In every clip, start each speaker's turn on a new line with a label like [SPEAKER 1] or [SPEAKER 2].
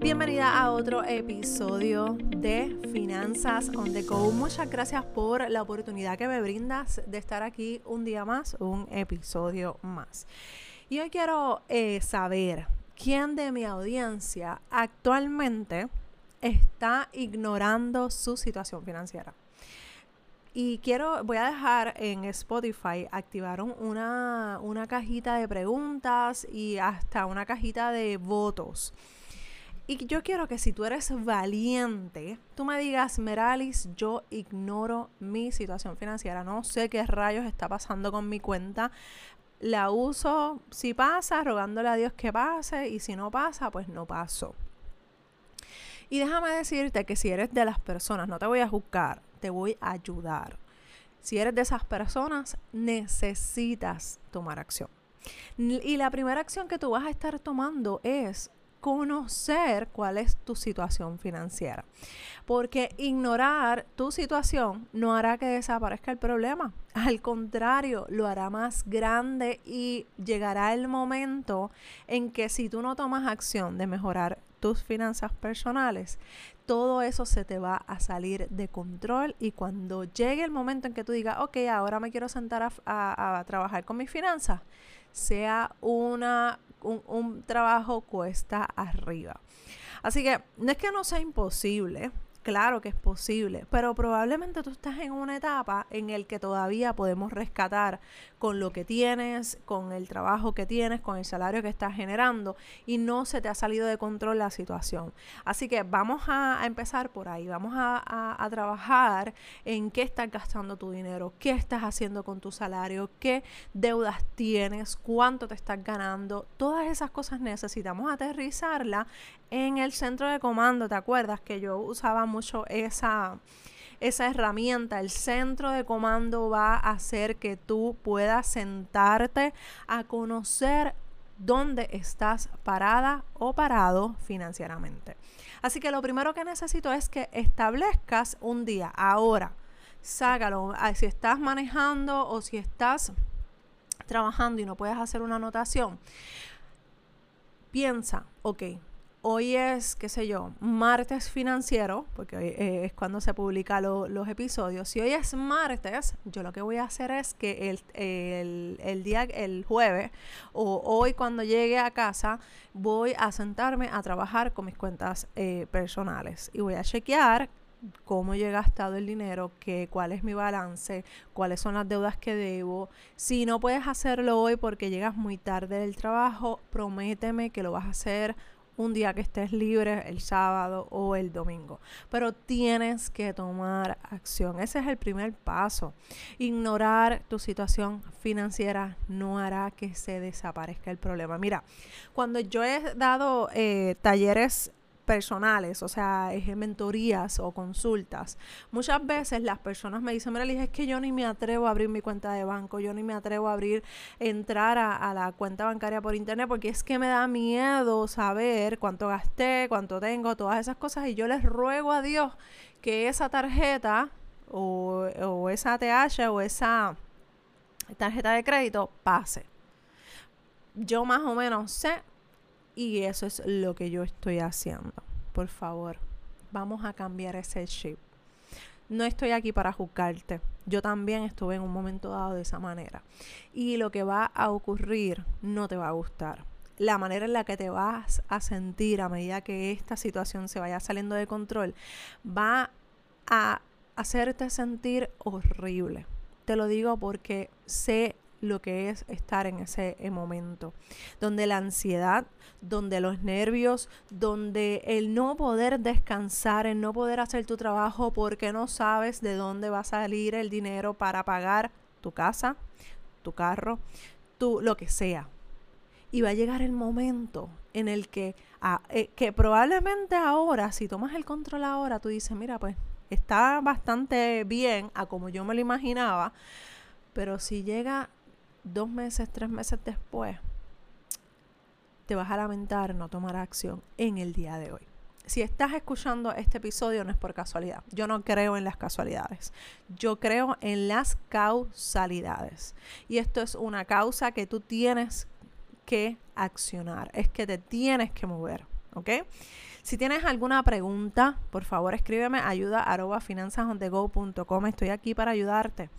[SPEAKER 1] Bienvenida a otro episodio de Finanzas on the Go. Muchas gracias por la oportunidad que me brindas de estar aquí un día más, un episodio más. Y hoy quiero eh, saber quién de mi audiencia actualmente está ignorando su situación financiera. Y quiero, voy a dejar en Spotify, activaron una, una cajita de preguntas y hasta una cajita de votos y yo quiero que si tú eres valiente, tú me digas, Meralis, yo ignoro mi situación financiera. No sé qué rayos está pasando con mi cuenta. La uso si pasa, rogándole a Dios que pase. Y si no pasa, pues no paso. Y déjame decirte que si eres de las personas, no te voy a juzgar, te voy a ayudar. Si eres de esas personas, necesitas tomar acción. Y la primera acción que tú vas a estar tomando es conocer cuál es tu situación financiera. Porque ignorar tu situación no hará que desaparezca el problema. Al contrario, lo hará más grande y llegará el momento en que si tú no tomas acción de mejorar tus finanzas personales, todo eso se te va a salir de control y cuando llegue el momento en que tú digas, ok, ahora me quiero sentar a, a trabajar con mis finanzas, sea una un, trabajo cuesta arriba. Así que no es que no sea imposible, Claro que es posible, pero probablemente tú estás en una etapa en el que todavía podemos rescatar con lo que tienes, con el trabajo que tienes, con el salario que estás generando y no se te ha salido de control la situación. Así que vamos a, empezar por ahí, vamos a, trabajar en qué estás gastando tu dinero, qué estás haciendo con tu salario, qué deudas tienes, cuánto te estás ganando, todas esas cosas necesitamos aterrizarla en el centro de comando, ¿te acuerdas que yo usaba mucho esa, esa herramienta? El centro de comando va a hacer que tú puedas sentarte a conocer dónde estás parada o parado financieramente. Así que lo primero que necesito es que establezcas un día, ahora, sácalo, ah, si estás manejando o si estás trabajando y no puedes hacer una anotación, piensa, ok, hoy es, qué sé yo, martes financiero, porque hoy eh, es cuando se publican los episodios. Si hoy es martes, yo lo que voy a hacer es que el, día, el jueves, o hoy cuando llegue a casa, voy a sentarme a trabajar con mis cuentas eh, personales y voy a chequear cómo he gastado el dinero, que, cuál es mi balance, cuáles son las deudas que debo. Si no puedes hacerlo hoy porque llegas muy tarde del trabajo, prométeme que lo vas a hacer un día que estés libre, el sábado o el domingo. Pero tienes que tomar acción. Ese es el primer paso. Ignorar tu situación financiera no hará que se desaparezca el problema. Mira, cuando yo he dado eh, talleres personales, o sea, mentorías o consultas. Muchas veces las personas me dicen, mira, es que yo ni me atrevo a abrir mi cuenta de banco, yo ni me atrevo a abrir, entrar a, la cuenta bancaria por internet, porque es que me da miedo saber cuánto gasté, cuánto tengo, todas esas cosas, y yo les ruego a Dios que esa tarjeta o, esa ATH o esa tarjeta de crédito pase. Yo más o menos sé y eso es lo que yo estoy haciendo. Por favor, vamos a cambiar ese chip. No estoy aquí para juzgarte. Yo también estuve en un momento dado de esa manera. Y lo que va a ocurrir no te va a gustar. La manera en la que te vas a sentir a medida que esta situación se vaya saliendo de control va a hacerte sentir horrible. Te lo digo porque sé lo que es estar en ese momento, donde la ansiedad, donde los nervios, donde el no poder descansar, el no poder hacer tu trabajo porque no sabes de dónde va a salir el dinero para pagar tu casa, tu carro, tu lo que sea. Y va a llegar el momento en el que, ah, eh, que probablemente ahora, si tomas el control ahora, tú dices, mira, pues está bastante bien a como yo me lo imaginaba, pero si llega dos meses, tres meses después, te vas a lamentar no tomar acción en el día de hoy. Si estás escuchando este episodio no es por casualidad. Yo no creo en las casualidades. Yo creo en las causalidades. Y esto es una causa que tú tienes que accionar. Es que te tienes que mover. ¿Ok? Si tienes alguna pregunta, por favor escríbeme ayuda arroba Estoy aquí para ayudarte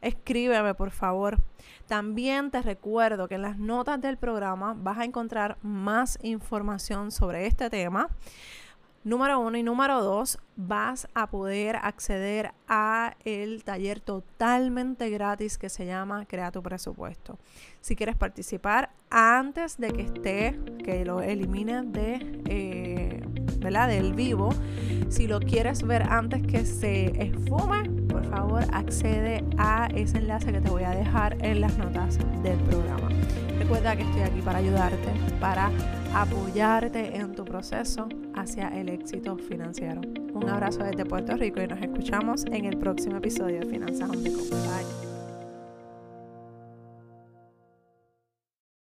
[SPEAKER 1] escríbeme por favor. También te recuerdo que en las notas del programa vas a encontrar más información sobre este tema. Número uno y número dos, vas a poder acceder a el taller totalmente gratis que se llama Crea tu presupuesto. Si quieres participar antes de que esté, que lo elimine de, eh, del vivo, si lo quieres ver antes que se esfume, por favor accede a ese enlace que te voy a dejar en las notas del programa. Recuerda que estoy aquí para ayudarte, para apoyarte en tu proceso hacia el éxito financiero. Un abrazo desde Puerto Rico y nos escuchamos en el próximo episodio de Finanzas on